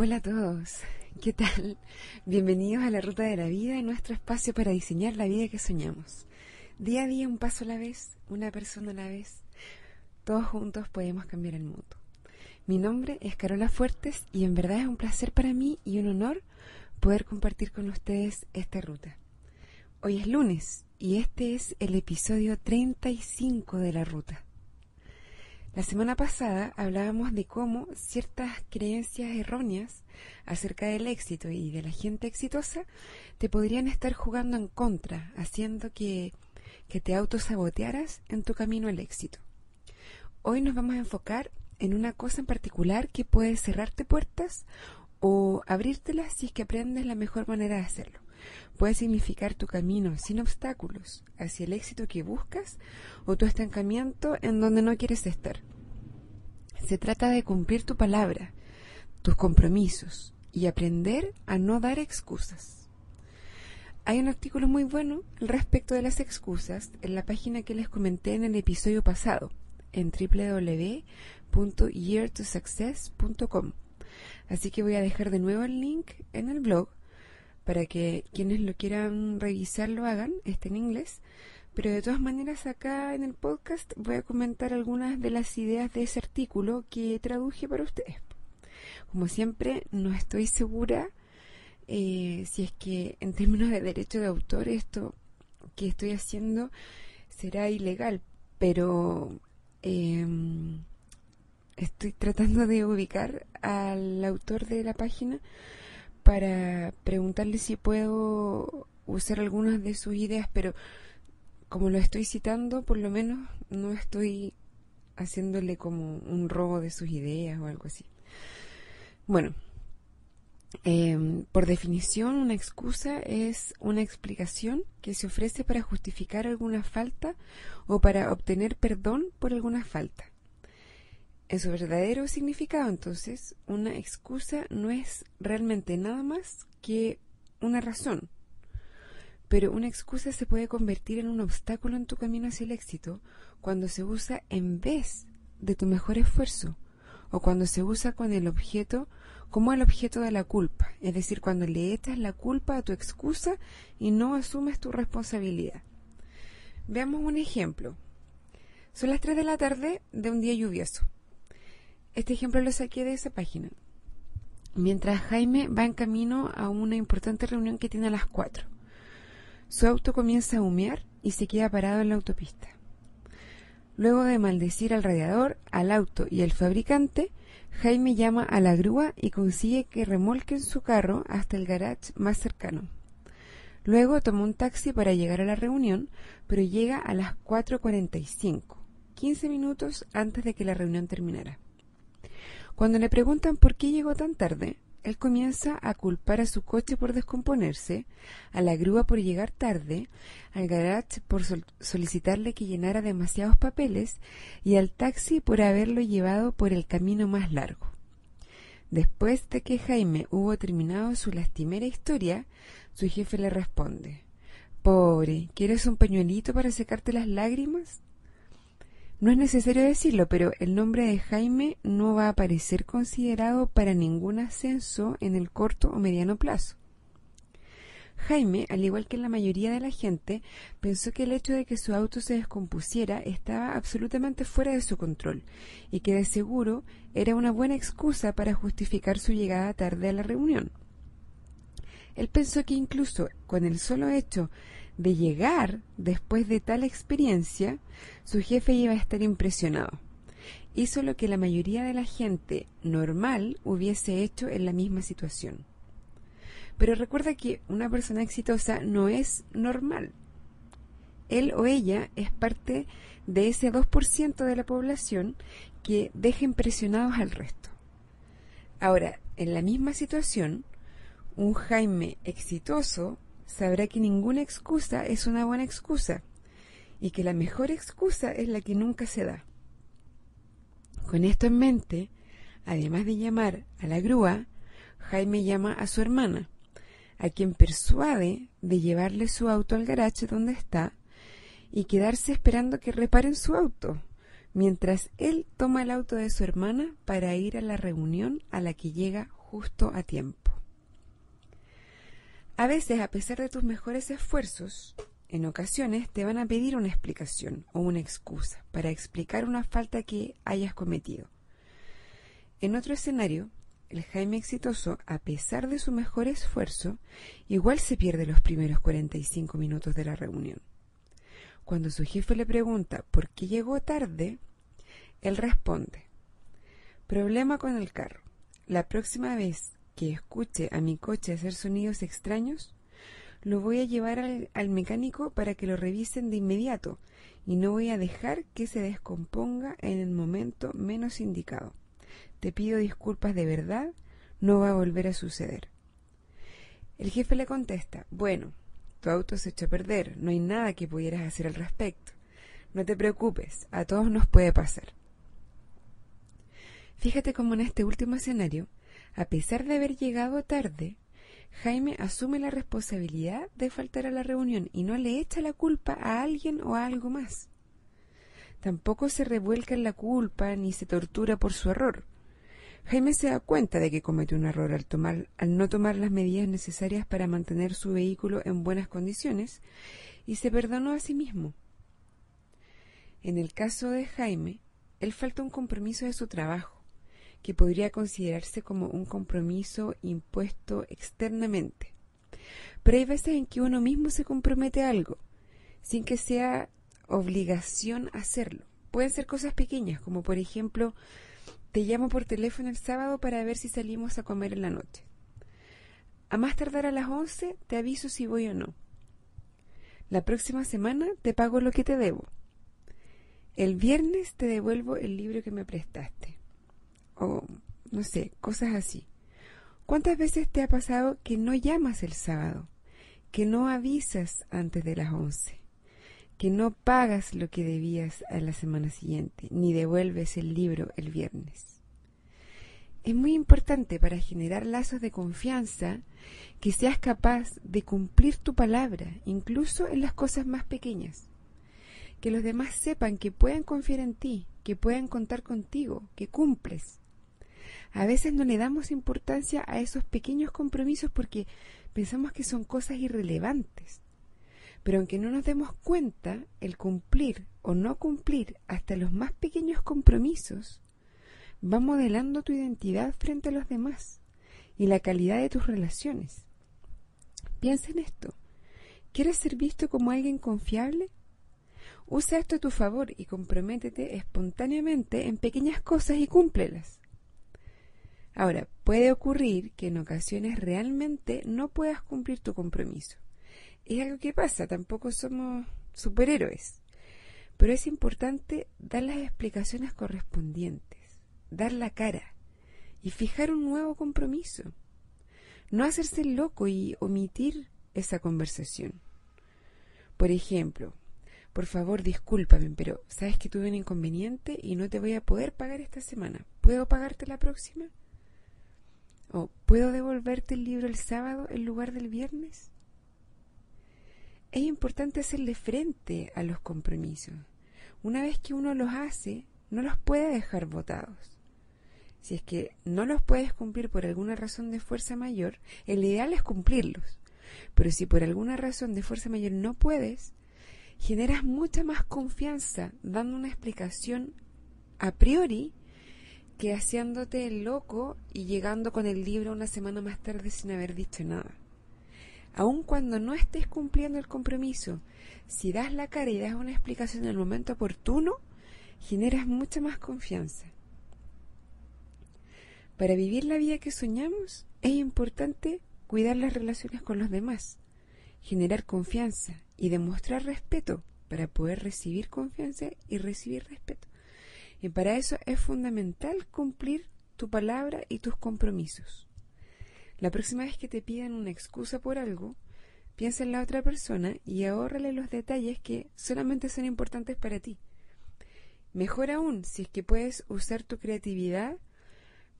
Hola a todos, ¿qué tal? Bienvenidos a la Ruta de la Vida, nuestro espacio para diseñar la vida que soñamos. Día a día, un paso a la vez, una persona a la vez, todos juntos podemos cambiar el mundo. Mi nombre es Carola Fuertes y en verdad es un placer para mí y un honor poder compartir con ustedes esta ruta. Hoy es lunes y este es el episodio 35 de la ruta. La semana pasada hablábamos de cómo ciertas creencias erróneas acerca del éxito y de la gente exitosa te podrían estar jugando en contra, haciendo que, que te autosabotearas en tu camino al éxito. Hoy nos vamos a enfocar en una cosa en particular que puede cerrarte puertas o abrírtelas si es que aprendes la mejor manera de hacerlo. Puede significar tu camino sin obstáculos hacia el éxito que buscas o tu estancamiento en donde no quieres estar. Se trata de cumplir tu palabra, tus compromisos y aprender a no dar excusas. Hay un artículo muy bueno respecto de las excusas en la página que les comenté en el episodio pasado, en www.yeartosuccess.com. Así que voy a dejar de nuevo el link en el blog para que quienes lo quieran revisar lo hagan, está en inglés. Pero de todas maneras acá en el podcast voy a comentar algunas de las ideas de ese artículo que traduje para ustedes. Como siempre, no estoy segura eh, si es que en términos de derecho de autor esto que estoy haciendo será ilegal, pero em, estoy tratando de ubicar al autor de la página para preguntarle si puedo usar algunas de sus ideas, pero como lo estoy citando, por lo menos no estoy haciéndole como un robo de sus ideas o algo así. Bueno, em, por definición, una excusa es una explicación que se ofrece para justificar alguna falta o para obtener perdón por alguna falta. En su verdadero significado, entonces, una excusa no es realmente nada más que una razón. Pero una excusa se puede convertir en un obstáculo en tu camino hacia el éxito cuando se usa en vez de tu mejor esfuerzo o cuando se usa con el objeto como el objeto de la culpa, es decir, cuando le echas la culpa a tu excusa y no asumes tu responsabilidad. Veamos un ejemplo. Son las 3 de la tarde de un día lluvioso. Este ejemplo lo saqué de esa página. Mientras Jaime va en camino a una importante reunión que tiene a las 4. Su auto comienza a humear y se queda parado en la autopista. Luego de maldecir al radiador, al auto y al fabricante, Jaime llama a la grúa y consigue que remolquen su carro hasta el garage más cercano. Luego toma un taxi para llegar a la reunión, pero llega a las 4.45, 15 minutos antes de que la reunión terminara. Cuando le preguntan por qué llegó tan tarde, él comienza a culpar a su coche por descomponerse, a la grúa por llegar tarde, al garage por solicitarle que llenara demasiados papeles y al taxi por haberlo llevado por el camino más largo. Después de que Jaime hubo terminado su lastimera historia, su jefe le responde Pobre, ¿quieres un pañuelito para secarte las lágrimas? No es necesario decirlo, pero el nombre de Jaime no va a aparecer considerado para ningún ascenso en el corto o mediano plazo. Jaime, al igual que la mayoría de la gente, pensó que el hecho de que su auto se descompusiera estaba absolutamente fuera de su control y que de seguro era una buena excusa para justificar su llegada tarde a la reunión. Él pensó que incluso con el solo hecho de llegar después de tal experiencia, su jefe iba a estar impresionado. Hizo lo que la mayoría de la gente normal hubiese hecho en la misma situación. Pero recuerda que una persona exitosa no es normal. Él o ella es parte de ese 2% de la población que deja impresionados al resto. Ahora, en la misma situación, un Jaime exitoso sabrá que ninguna excusa es una buena excusa y que la mejor excusa es la que nunca se da. Con esto en mente, además de llamar a la grúa, Jaime llama a su hermana, a quien persuade de llevarle su auto al garaje donde está y quedarse esperando que reparen su auto, mientras él toma el auto de su hermana para ir a la reunión a la que llega justo a tiempo. A veces, a pesar de tus mejores esfuerzos, en ocasiones te van a pedir una explicación o una excusa para explicar una falta que hayas cometido. En otro escenario, el Jaime exitoso, a pesar de su mejor esfuerzo, igual se pierde los primeros 45 minutos de la reunión. Cuando su jefe le pregunta por qué llegó tarde, él responde, problema con el carro. La próxima vez que escuche a mi coche hacer sonidos extraños, lo voy a llevar al, mecánico para que lo revisen de inmediato y no voy a dejar que se descomponga en el momento menos indicado. Te pido disculpas de verdad, no va a volver a suceder. El jefe le contesta, bueno, tu auto se echó a perder, no hay nada que pudieras hacer al respecto. No te preocupes, a todos nos puede pasar. Fíjate cómo en este último escenario, a pesar de haber llegado tarde, Jaime asume la responsabilidad de faltar a la reunión y no le echa la culpa a alguien o a algo más. Tampoco se revuelca en la culpa ni se tortura por su error. Jaime se da cuenta de que cometió un error al, tomar, al no tomar las medidas necesarias para mantener su vehículo en buenas condiciones y se perdonó a sí mismo. En el caso de Jaime, él falta un compromiso de su trabajo, que podría considerarse como un compromiso impuesto externamente. Pero hay veces en que uno mismo se compromete a algo, sin que sea obligación hacerlo. Pueden ser cosas pequeñas, como por ejemplo te llamo por teléfono el sábado para ver si salimos a comer en la noche. A más tardar a las once te aviso si voy o no. La próxima semana te pago lo que te debo. El viernes te devuelvo el libro que me prestaste. O, no sé, cosas así. ¿Cuántas veces te ha pasado que no llamas el sábado? Que no avisas antes de las once? que no pagas lo que debías a la semana siguiente, ni devuelves el libro el viernes. Es muy importante para generar lazos de confianza que seas capaz de cumplir tu palabra, incluso en las cosas más pequeñas. Que los demás sepan que pueden confiar en ti, que pueden contar contigo, que cumples. A veces no le damos importancia a esos pequeños compromisos porque pensamos que son cosas irrelevantes. Pero aunque no nos demos cuenta, el cumplir o no cumplir hasta los más pequeños compromisos va modelando tu identidad frente a los demás y la calidad de tus relaciones. Piensa en esto. ¿Quieres ser visto como alguien confiable? Usa esto a tu favor y comprométete espontáneamente en pequeñas cosas y cúmplelas. Ahora, puede ocurrir que en ocasiones realmente no puedas cumplir tu compromiso es algo que pasa, tampoco somos superhéroes. Pero es importante dar las explicaciones correspondientes, dar la cara y fijar un nuevo compromiso. No hacerse loco y omitir esa conversación. Por ejemplo, por favor, discúlpame, pero sabes que tuve un inconveniente y no te voy a poder pagar esta semana. ¿Puedo pagarte la próxima? ¿O puedo devolverte el libro el sábado en lugar del viernes? es importante hacerle frente a los compromisos. Una vez que uno los hace, no los puede dejar votados. Si es que no los puedes cumplir por alguna razón de fuerza mayor, el ideal es cumplirlos. Pero si por alguna razón de fuerza mayor no puedes, generas mucha más confianza dando una explicación a priori que haciéndote el loco y llegando con el libro una semana más tarde sin haber dicho nada aun cuando no estés cumpliendo el compromiso, si das la cara y das una explicación en el momento oportuno, generas mucha más confianza. Para vivir la vida que soñamos es importante cuidar las relaciones con los demás, generar confianza y demostrar respeto para poder recibir confianza y recibir respeto. Y para eso es fundamental cumplir tu palabra y tus compromisos. La próxima vez que te pidan una excusa por algo, piensa en la otra persona y ahórrale los detalles que solamente son importantes para ti. Mejor aún si es que puedes usar tu creatividad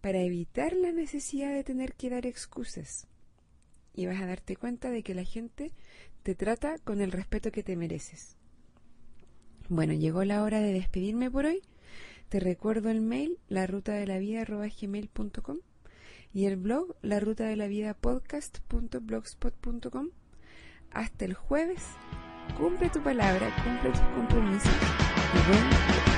para evitar la necesidad de tener que dar excusas. Y vas a darte cuenta de que la gente te trata con el respeto que te mereces. Bueno, llegó la hora de despedirme por hoy. Te recuerdo el mail, la ruta de la vida y el blog la ruta de la vida podcast.blogspot.com. Hasta el jueves, cumple tu palabra, cumple tus compromisos y buen